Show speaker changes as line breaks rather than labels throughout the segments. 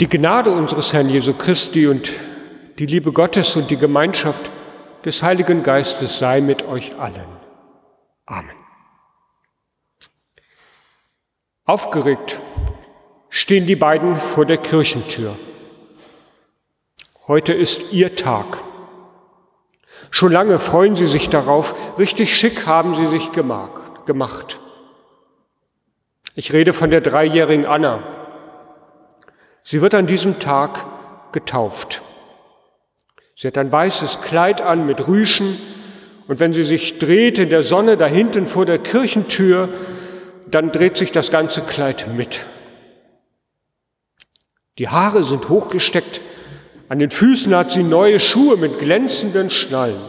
Die Gnade unseres Herrn Jesu Christi und die Liebe Gottes und die Gemeinschaft des Heiligen Geistes sei mit euch allen. Amen. Aufgeregt stehen die beiden vor der Kirchentür. Heute ist ihr Tag. Schon lange freuen sie sich darauf, richtig schick haben sie sich gemacht. Ich rede von der dreijährigen Anna. Sie wird an diesem Tag getauft. Sie hat ein weißes Kleid an mit Rüschen und wenn sie sich dreht in der Sonne da hinten vor der Kirchentür, dann dreht sich das ganze Kleid mit. Die Haare sind hochgesteckt, an den Füßen hat sie neue Schuhe mit glänzenden Schnallen.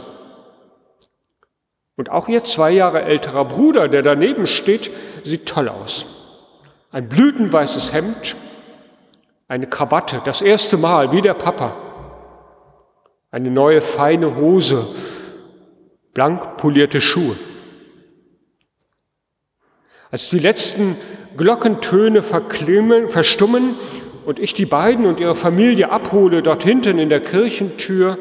Und auch ihr zwei Jahre älterer Bruder, der daneben steht, sieht toll aus. Ein blütenweißes Hemd, eine Krawatte, das erste Mal, wie der Papa. Eine neue feine Hose, blank polierte Schuhe. Als die letzten Glockentöne verklimmen, verstummen und ich die beiden und ihre Familie abhole dort hinten in der Kirchentür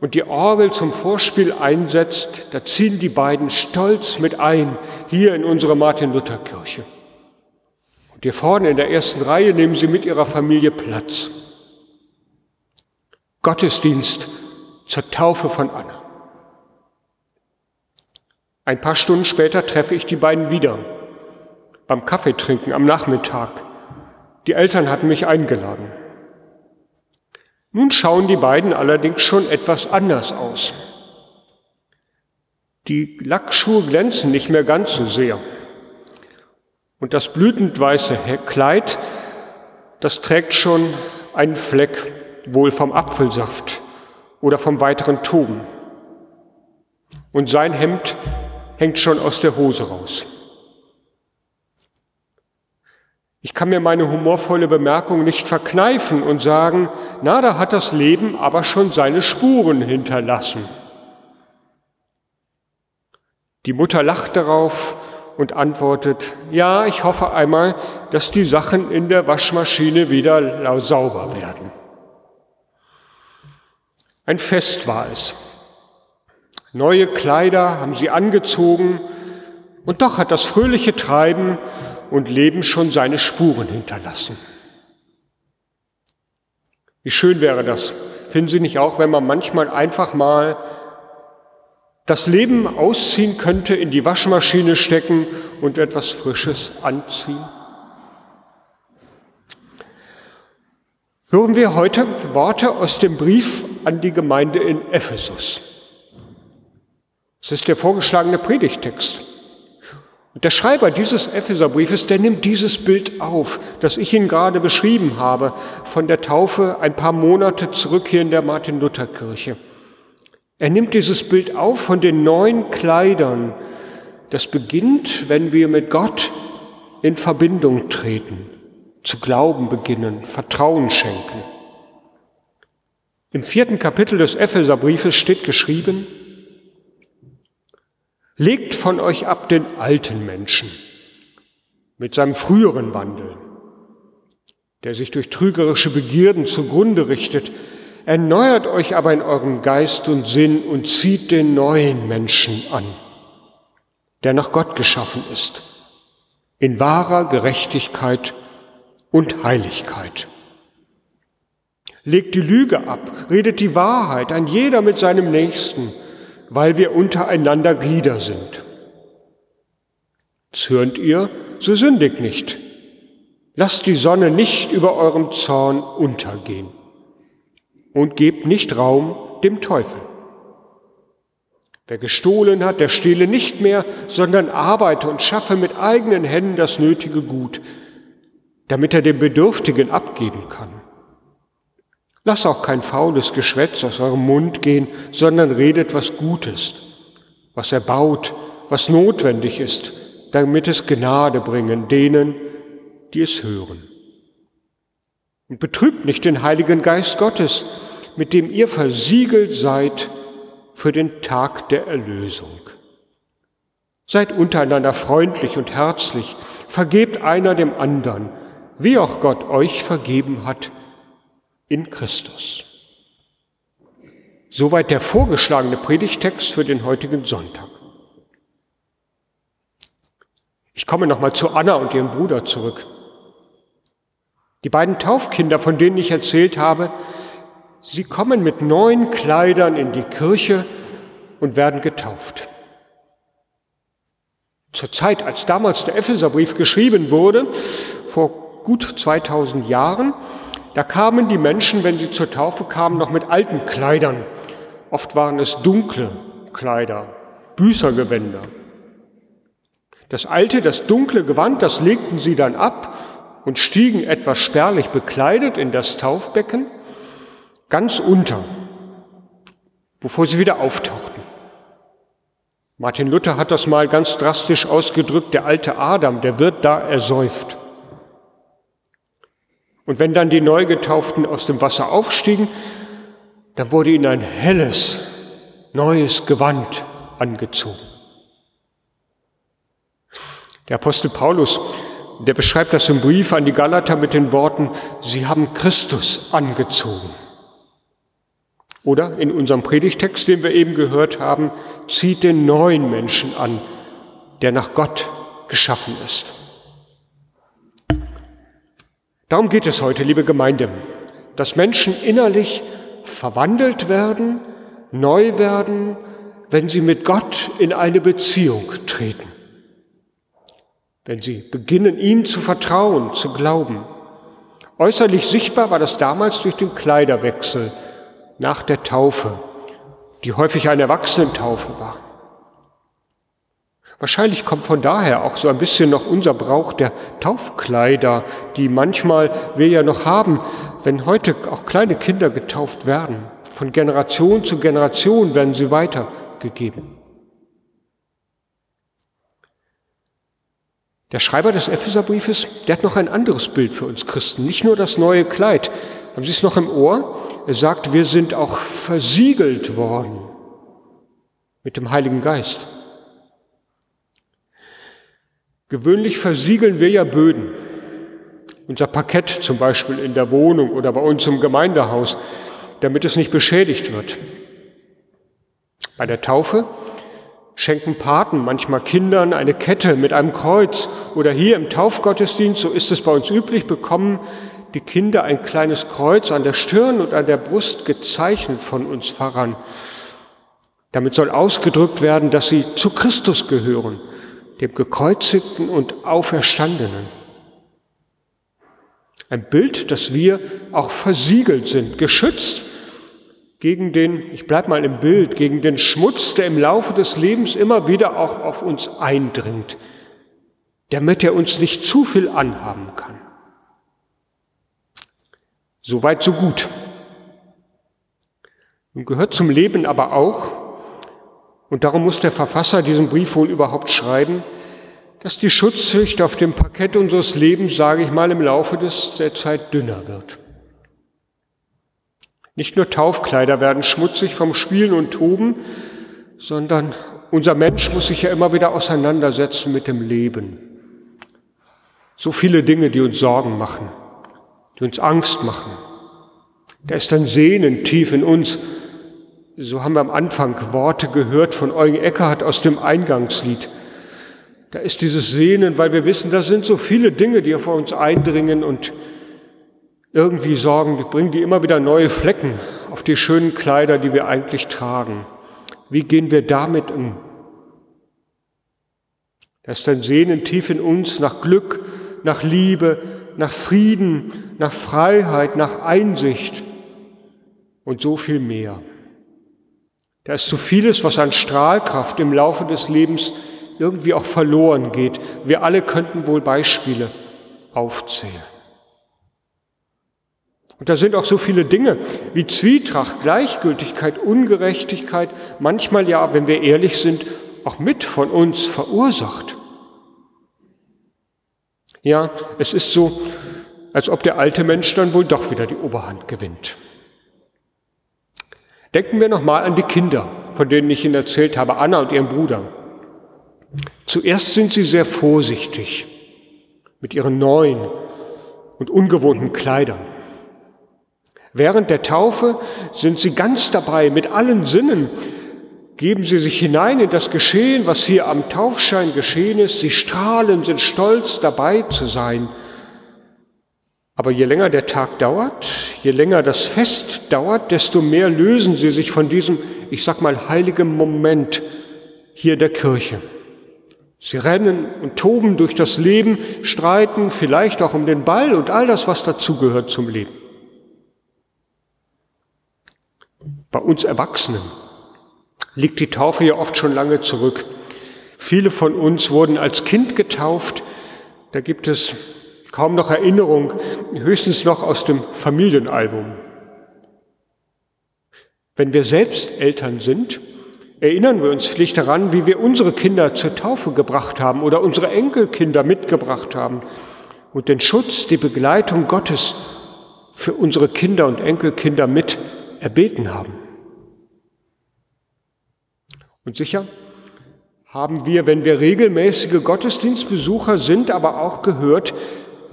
und die Orgel zum Vorspiel einsetzt, da ziehen die beiden stolz mit ein hier in unsere Martin-Luther-Kirche. Hier vorne in der ersten Reihe nehmen sie mit ihrer Familie Platz. Gottesdienst zur Taufe von Anna. Ein paar Stunden später treffe ich die beiden wieder beim Kaffeetrinken am Nachmittag. Die Eltern hatten mich eingeladen. Nun schauen die beiden allerdings schon etwas anders aus. Die Lackschuhe glänzen nicht mehr ganz so sehr. Und das blütend weiße Kleid, das trägt schon einen Fleck, wohl vom Apfelsaft oder vom weiteren Toben. Und sein Hemd hängt schon aus der Hose raus. Ich kann mir meine humorvolle Bemerkung nicht verkneifen und sagen, na, da hat das Leben aber schon seine Spuren hinterlassen. Die Mutter lacht darauf und antwortet, ja, ich hoffe einmal, dass die Sachen in der Waschmaschine wieder sauber werden. Ein Fest war es. Neue Kleider haben sie angezogen und doch hat das fröhliche Treiben und Leben schon seine Spuren hinterlassen. Wie schön wäre das, finden Sie nicht auch, wenn man manchmal einfach mal das Leben ausziehen könnte, in die Waschmaschine stecken und etwas Frisches anziehen? Hören wir heute Worte aus dem Brief an die Gemeinde in Ephesus. Es ist der vorgeschlagene Predigtext. Und der Schreiber dieses Epheserbriefes, der nimmt dieses Bild auf, das ich Ihnen gerade beschrieben habe, von der Taufe ein paar Monate zurück hier in der Martin-Luther-Kirche. Er nimmt dieses Bild auf von den neuen Kleidern. Das beginnt, wenn wir mit Gott in Verbindung treten, zu glauben beginnen, Vertrauen schenken. Im vierten Kapitel des Epheserbriefes steht geschrieben, Legt von euch ab den alten Menschen mit seinem früheren Wandel, der sich durch trügerische Begierden zugrunde richtet. Erneuert euch aber in eurem Geist und Sinn und zieht den neuen Menschen an, der nach Gott geschaffen ist, in wahrer Gerechtigkeit und Heiligkeit. Legt die Lüge ab, redet die Wahrheit, ein jeder mit seinem Nächsten – weil wir untereinander Glieder sind. Zürnt ihr, so sündigt nicht. Lasst die Sonne nicht über eurem Zorn untergehen und gebt nicht Raum dem Teufel. Wer gestohlen hat, der stehle nicht mehr, sondern arbeite und schaffe mit eigenen Händen das nötige Gut, damit er dem Bedürftigen abgeben kann. Lass auch kein faules Geschwätz aus eurem Mund gehen, sondern redet was Gutes, was erbaut, was notwendig ist, damit es Gnade bringen denen, die es hören. Und betrübt nicht den Heiligen Geist Gottes, mit dem ihr versiegelt seid für den Tag der Erlösung. Seid untereinander freundlich und herzlich, vergebt einer dem anderen, wie auch Gott euch vergeben hat in Christus. Soweit der vorgeschlagene Predigtext für den heutigen Sonntag. Ich komme nochmal zu Anna und ihrem Bruder zurück. Die beiden Taufkinder, von denen ich erzählt habe, sie kommen mit neuen Kleidern in die Kirche und werden getauft. Zur Zeit, als damals der Epheserbrief geschrieben wurde, vor gut 2000 Jahren, da kamen die Menschen, wenn sie zur Taufe kamen, noch mit alten Kleidern. Oft waren es dunkle Kleider, Büßergewänder. Das alte, das dunkle Gewand, das legten sie dann ab und stiegen etwas spärlich bekleidet in das Taufbecken, ganz unter, bevor sie wieder auftauchten. Martin Luther hat das mal ganz drastisch ausgedrückt, der alte Adam, der wird da ersäuft. Und wenn dann die Neugetauften aus dem Wasser aufstiegen, dann wurde ihnen ein helles, neues Gewand angezogen. Der Apostel Paulus, der beschreibt das im Brief an die Galater mit den Worten, sie haben Christus angezogen. Oder in unserem Predigtext, den wir eben gehört haben, zieht den neuen Menschen an, der nach Gott geschaffen ist. Darum geht es heute, liebe Gemeinde, dass Menschen innerlich verwandelt werden, neu werden, wenn sie mit Gott in eine Beziehung treten. Wenn sie beginnen, ihm zu vertrauen, zu glauben. Äußerlich sichtbar war das damals durch den Kleiderwechsel, nach der Taufe, die häufig eine Erwachsenentaufe war. Wahrscheinlich kommt von daher auch so ein bisschen noch unser Brauch der Taufkleider, die manchmal wir ja noch haben, wenn heute auch kleine Kinder getauft werden. Von Generation zu Generation werden sie weitergegeben. Der Schreiber des Epheserbriefes, der hat noch ein anderes Bild für uns Christen, nicht nur das neue Kleid. Haben Sie es noch im Ohr? Er sagt, wir sind auch versiegelt worden mit dem Heiligen Geist. Gewöhnlich versiegeln wir ja Böden. Unser Parkett zum Beispiel in der Wohnung oder bei uns im Gemeindehaus, damit es nicht beschädigt wird. Bei der Taufe schenken Paten manchmal Kindern eine Kette mit einem Kreuz oder hier im Taufgottesdienst, so ist es bei uns üblich, bekommen die Kinder ein kleines Kreuz an der Stirn und an der Brust gezeichnet von uns Pfarrern. Damit soll ausgedrückt werden, dass sie zu Christus gehören, dem gekreuzigten und auferstandenen. Ein Bild, dass wir auch versiegelt sind, geschützt gegen den, ich bleib mal im Bild, gegen den Schmutz, der im Laufe des Lebens immer wieder auch auf uns eindringt, damit er uns nicht zu viel anhaben kann. Soweit, so gut. Nun gehört zum Leben aber auch, und darum muss der Verfasser diesen Brief wohl überhaupt schreiben, dass die Schutzschicht auf dem Parkett unseres Lebens, sage ich mal, im Laufe des, der Zeit dünner wird. Nicht nur Taufkleider werden schmutzig vom Spielen und Toben, sondern unser Mensch muss sich ja immer wieder auseinandersetzen mit dem Leben. So viele Dinge, die uns Sorgen machen die uns Angst machen. Da ist ein Sehnen tief in uns. So haben wir am Anfang Worte gehört von Eugen Eckhardt aus dem Eingangslied. Da ist dieses Sehnen, weil wir wissen, da sind so viele Dinge, die vor uns eindringen und irgendwie sorgen, bringen die immer wieder neue Flecken auf die schönen Kleider, die wir eigentlich tragen. Wie gehen wir damit um? Da ist ein Sehnen tief in uns nach Glück, nach Liebe, nach Frieden, nach Freiheit, nach Einsicht und so viel mehr. Da ist so vieles, was an Strahlkraft im Laufe des Lebens irgendwie auch verloren geht. Wir alle könnten wohl Beispiele aufzählen. Und da sind auch so viele Dinge wie Zwietracht, Gleichgültigkeit, Ungerechtigkeit, manchmal ja, wenn wir ehrlich sind, auch mit von uns verursacht. Ja, es ist so, als ob der alte Mensch dann wohl doch wieder die Oberhand gewinnt. Denken wir nochmal an die Kinder, von denen ich Ihnen erzählt habe, Anna und ihren Bruder. Zuerst sind sie sehr vorsichtig mit ihren neuen, und ungewohnten Kleidern. Während der Taufe sind sie ganz dabei, mit allen Sinnen geben sie sich hinein in das Geschehen, was hier am Taufschein geschehen ist. Sie strahlen, sind stolz dabei zu sein. Aber je länger der Tag dauert, je länger das Fest dauert, desto mehr lösen sie sich von diesem, ich sag mal, heiligen Moment hier der Kirche. Sie rennen und toben durch das Leben, streiten vielleicht auch um den Ball und all das, was dazugehört zum Leben. Bei uns Erwachsenen liegt die Taufe ja oft schon lange zurück. Viele von uns wurden als Kind getauft. Da gibt es kaum noch Erinnerung, höchstens noch aus dem Familienalbum. Wenn wir selbst Eltern sind, erinnern wir uns vielleicht daran, wie wir unsere Kinder zur Taufe gebracht haben oder unsere Enkelkinder mitgebracht haben und den Schutz, die Begleitung Gottes für unsere Kinder und Enkelkinder mit erbeten haben. Und sicher haben wir, wenn wir regelmäßige Gottesdienstbesucher sind, aber auch gehört,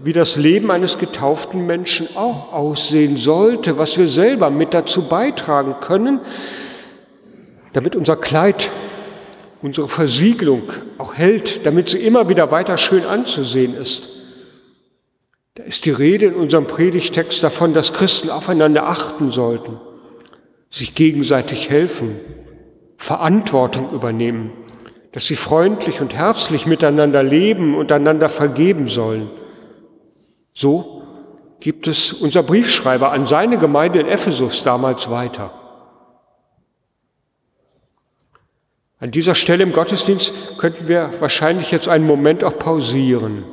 wie das Leben eines getauften Menschen auch aussehen sollte, was wir selber mit dazu beitragen können, damit unser Kleid, unsere Versiegelung auch hält, damit sie immer wieder weiter schön anzusehen ist. Da ist die Rede in unserem Predigtext davon, dass Christen aufeinander achten sollten, sich gegenseitig helfen, Verantwortung übernehmen, dass sie freundlich und herzlich miteinander leben und einander vergeben sollen. So gibt es unser Briefschreiber an seine Gemeinde in Ephesus damals weiter. An dieser Stelle im Gottesdienst könnten wir wahrscheinlich jetzt einen Moment auch pausieren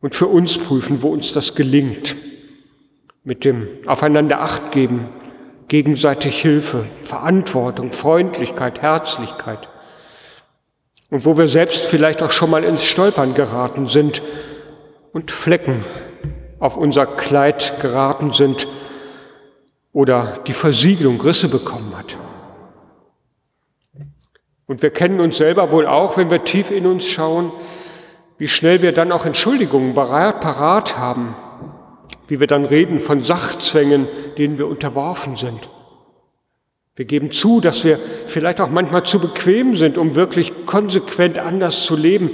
und für uns prüfen, wo uns das gelingt. Mit dem Aufeinander Acht geben, gegenseitig Hilfe, Verantwortung, Freundlichkeit, Herzlichkeit. Und wo wir selbst vielleicht auch schon mal ins Stolpern geraten sind und Flecken auf unser Kleid geraten sind oder die Versiegelung Risse bekommen hat. Und wir kennen uns selber wohl auch, wenn wir tief in uns schauen, wie schnell wir dann auch Entschuldigungen parat haben, wie wir dann reden von Sachzwängen, denen wir unterworfen sind. Wir geben zu, dass wir vielleicht auch manchmal zu bequem sind, um wirklich konsequent anders zu leben.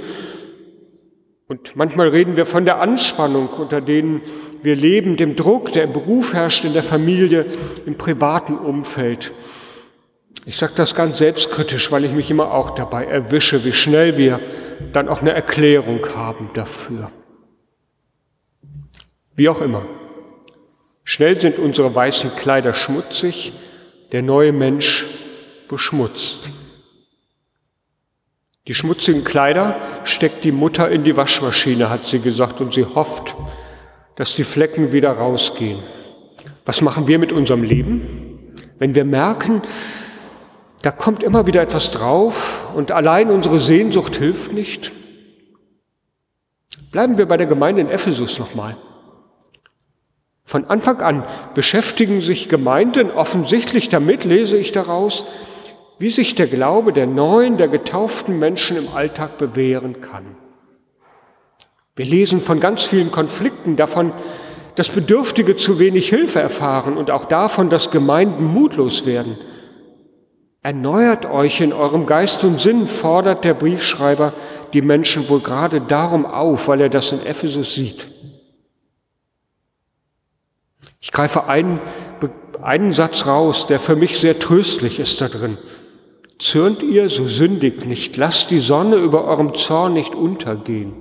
Und manchmal reden wir von der Anspannung, unter denen wir leben, dem Druck, der im Beruf herrscht, in der Familie, im privaten Umfeld. Ich sage das ganz selbstkritisch, weil ich mich immer auch dabei erwische, wie schnell wir dann auch eine Erklärung haben dafür. Wie auch immer. Schnell sind unsere weißen Kleider schmutzig, der neue Mensch beschmutzt. Die schmutzigen Kleider steckt die Mutter in die Waschmaschine, hat sie gesagt, und sie hofft, dass die Flecken wieder rausgehen. Was machen wir mit unserem Leben? Wenn wir merken, da kommt immer wieder etwas drauf und allein unsere Sehnsucht hilft nicht. Bleiben wir bei der Gemeinde in Ephesus nochmal. Von Anfang an beschäftigen sich Gemeinden offensichtlich damit, lese ich daraus, wie sich der Glaube der neuen, der getauften Menschen im Alltag bewähren kann. Wir lesen von ganz vielen Konflikten, davon, dass Bedürftige zu wenig Hilfe erfahren und auch davon, dass Gemeinden mutlos werden – Erneuert euch in eurem Geist und Sinn, fordert der Briefschreiber die Menschen wohl gerade darum auf, weil er das in Ephesus sieht. Ich greife einen, einen Satz raus, der für mich sehr tröstlich ist da drin. Zürnt ihr, so sündigt nicht, lasst die Sonne über eurem Zorn nicht untergehen.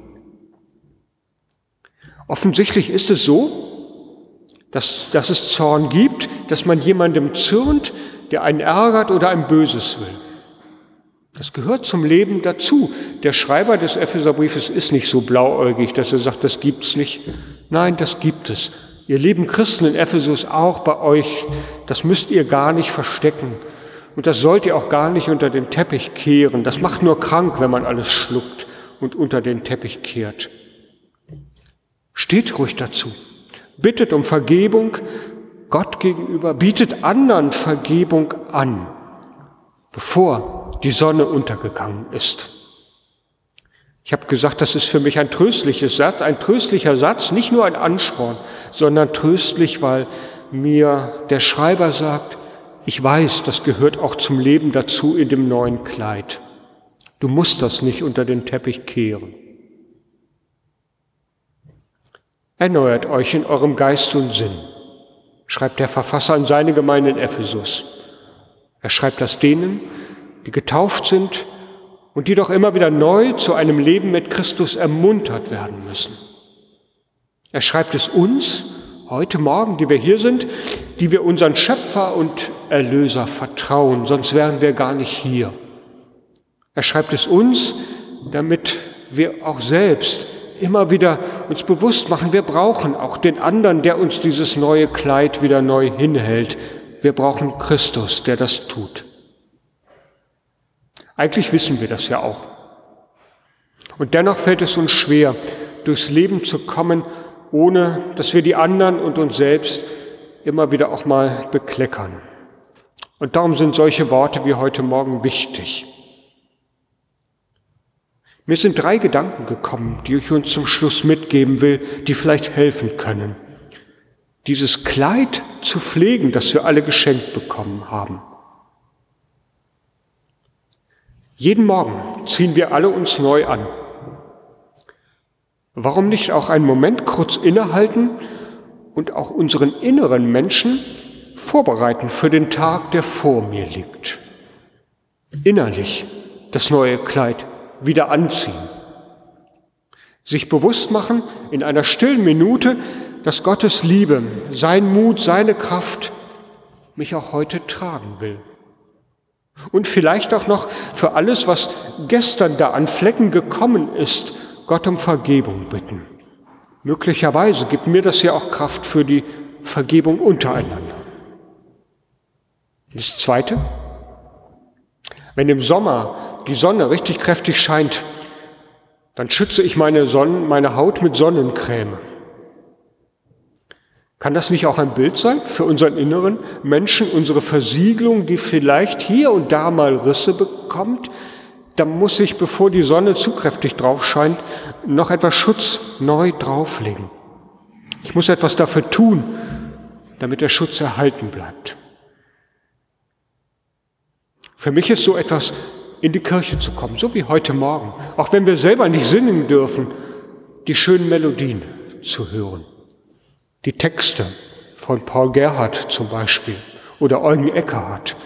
Offensichtlich ist es so, dass, dass es Zorn gibt, dass man jemandem zürnt, der einen ärgert oder ein Böses will. Das gehört zum Leben dazu. Der Schreiber des Epheserbriefes ist nicht so blauäugig, dass er sagt, das gibt's nicht. Nein, das gibt es. Ihr lieben Christen in Ephesus auch bei euch, das müsst ihr gar nicht verstecken. Und das sollt ihr auch gar nicht unter den Teppich kehren. Das macht nur krank, wenn man alles schluckt und unter den Teppich kehrt. Steht ruhig dazu. Bittet um Vergebung, Gott gegenüber, bietet anderen Vergebung an, bevor die Sonne untergegangen ist. Ich habe gesagt, das ist für mich ein tröstliches Satz, ein tröstlicher Satz, nicht nur ein Ansporn, sondern tröstlich, weil mir der Schreiber sagt, ich weiß, das gehört auch zum Leben dazu in dem neuen Kleid. Du musst das nicht unter den Teppich kehren. Erneuert euch in eurem Geist und Sinn, schreibt der Verfasser an seine Gemeinde in Ephesus. Er schreibt das denen, die getauft sind und die doch immer wieder neu zu einem Leben mit Christus ermuntert werden müssen. Er schreibt es uns, heute Morgen, die wir hier sind, die wir unseren Schöpfer und Erlöser vertrauen, sonst wären wir gar nicht hier. Er schreibt es uns, damit wir auch selbst immer wieder uns bewusst machen, wir brauchen auch den anderen, der uns dieses neue Kleid wieder neu hinhält. Wir brauchen Christus, der das tut. Eigentlich wissen wir das ja auch. Und dennoch fällt es uns schwer, durchs Leben zu kommen, ohne dass wir die anderen und uns selbst immer wieder auch mal bekleckern. Und darum sind solche Worte wie heute Morgen wichtig. Mir sind drei Gedanken gekommen, die ich uns zum Schluss mitgeben will, die vielleicht helfen können. Dieses Kleid zu pflegen, das wir alle geschenkt bekommen haben. Jeden Morgen ziehen wir alle uns neu an. Warum nicht auch einen Moment kurz innehalten und auch unseren inneren Menschen vorbereiten für den Tag, der vor mir liegt? Innerlich das neue Kleid wieder anziehen. Sich bewusst machen in einer stillen Minute, dass Gottes Liebe, sein Mut, seine Kraft mich auch heute tragen will. Und vielleicht auch noch für alles, was gestern da an Flecken gekommen ist, Gott um Vergebung bitten. Möglicherweise gibt mir das ja auch Kraft für die Vergebung untereinander. Das Zweite, wenn im Sommer die Sonne richtig kräftig scheint, dann schütze ich meine, Sonnen, meine Haut mit Sonnencreme. Kann das nicht auch ein Bild sein für unseren inneren Menschen, unsere Versiegelung, die vielleicht hier und da mal Risse bekommt? Da muss ich, bevor die Sonne zu kräftig drauf scheint, noch etwas Schutz neu drauflegen. Ich muss etwas dafür tun, damit der Schutz erhalten bleibt. Für mich ist so etwas in die Kirche zu kommen, so wie heute Morgen, auch wenn wir selber nicht singen dürfen, die schönen Melodien zu hören. Die Texte von Paul Gerhardt zum Beispiel oder Eugen Eckerhardt,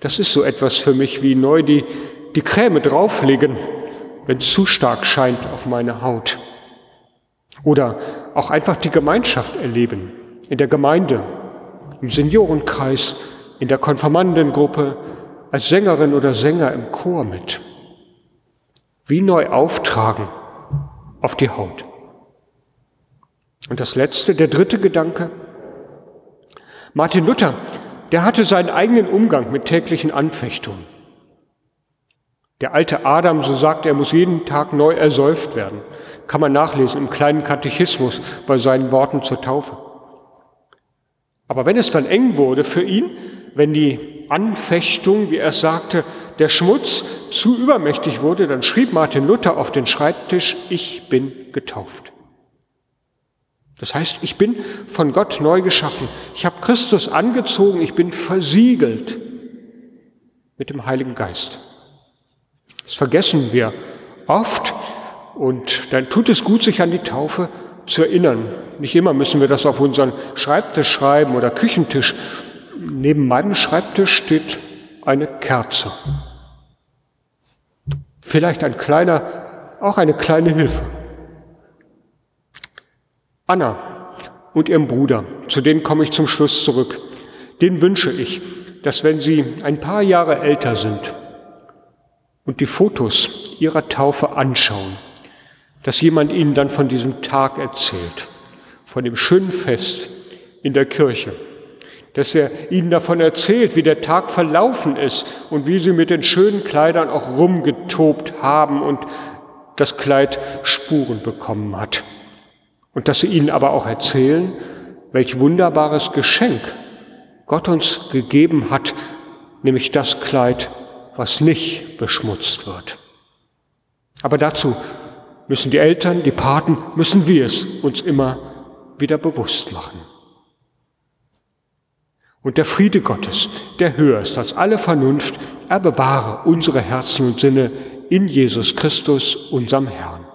das ist so etwas für mich wie neu die, die Creme drauflegen, wenn es zu stark scheint auf meine Haut. Oder auch einfach die Gemeinschaft erleben, in der Gemeinde, im Seniorenkreis, in der Konfirmandengruppe, als Sängerin oder Sänger im Chor mit. Wie neu auftragen auf die Haut. Und das letzte, der dritte Gedanke. Martin Luther, der hatte seinen eigenen Umgang mit täglichen Anfechtungen. Der alte Adam, so sagt er, muss jeden Tag neu ersäuft werden. Kann man nachlesen im kleinen Katechismus bei seinen Worten zur Taufe. Aber wenn es dann eng wurde für ihn, wenn die Anfechtung, wie er es sagte, der Schmutz zu übermächtig wurde, dann schrieb Martin Luther auf den Schreibtisch, ich bin getauft. Das heißt, ich bin von Gott neu geschaffen. Ich habe Christus angezogen, ich bin versiegelt mit dem Heiligen Geist. Das vergessen wir oft und dann tut es gut, sich an die Taufe zu erinnern. Nicht immer müssen wir das auf unseren Schreibtisch schreiben oder Küchentisch. Neben meinem Schreibtisch steht eine Kerze. Vielleicht ein kleiner, auch eine kleine Hilfe. Anna und ihrem Bruder, zu denen komme ich zum Schluss zurück, den wünsche ich, dass wenn sie ein paar Jahre älter sind und die Fotos ihrer Taufe anschauen, dass jemand ihnen dann von diesem Tag erzählt, von dem schönen Fest in der Kirche, dass er ihnen davon erzählt, wie der Tag verlaufen ist und wie sie mit den schönen Kleidern auch rumgetobt haben und das Kleid Spuren bekommen hat. Und dass sie ihnen aber auch erzählen, welch wunderbares Geschenk Gott uns gegeben hat, nämlich das Kleid, was nicht beschmutzt wird. Aber dazu müssen die Eltern, die Paten, müssen wir es uns immer wieder bewusst machen. Und der Friede Gottes, der höher ist als alle Vernunft, er bewahre unsere Herzen und Sinne in Jesus Christus, unserem Herrn.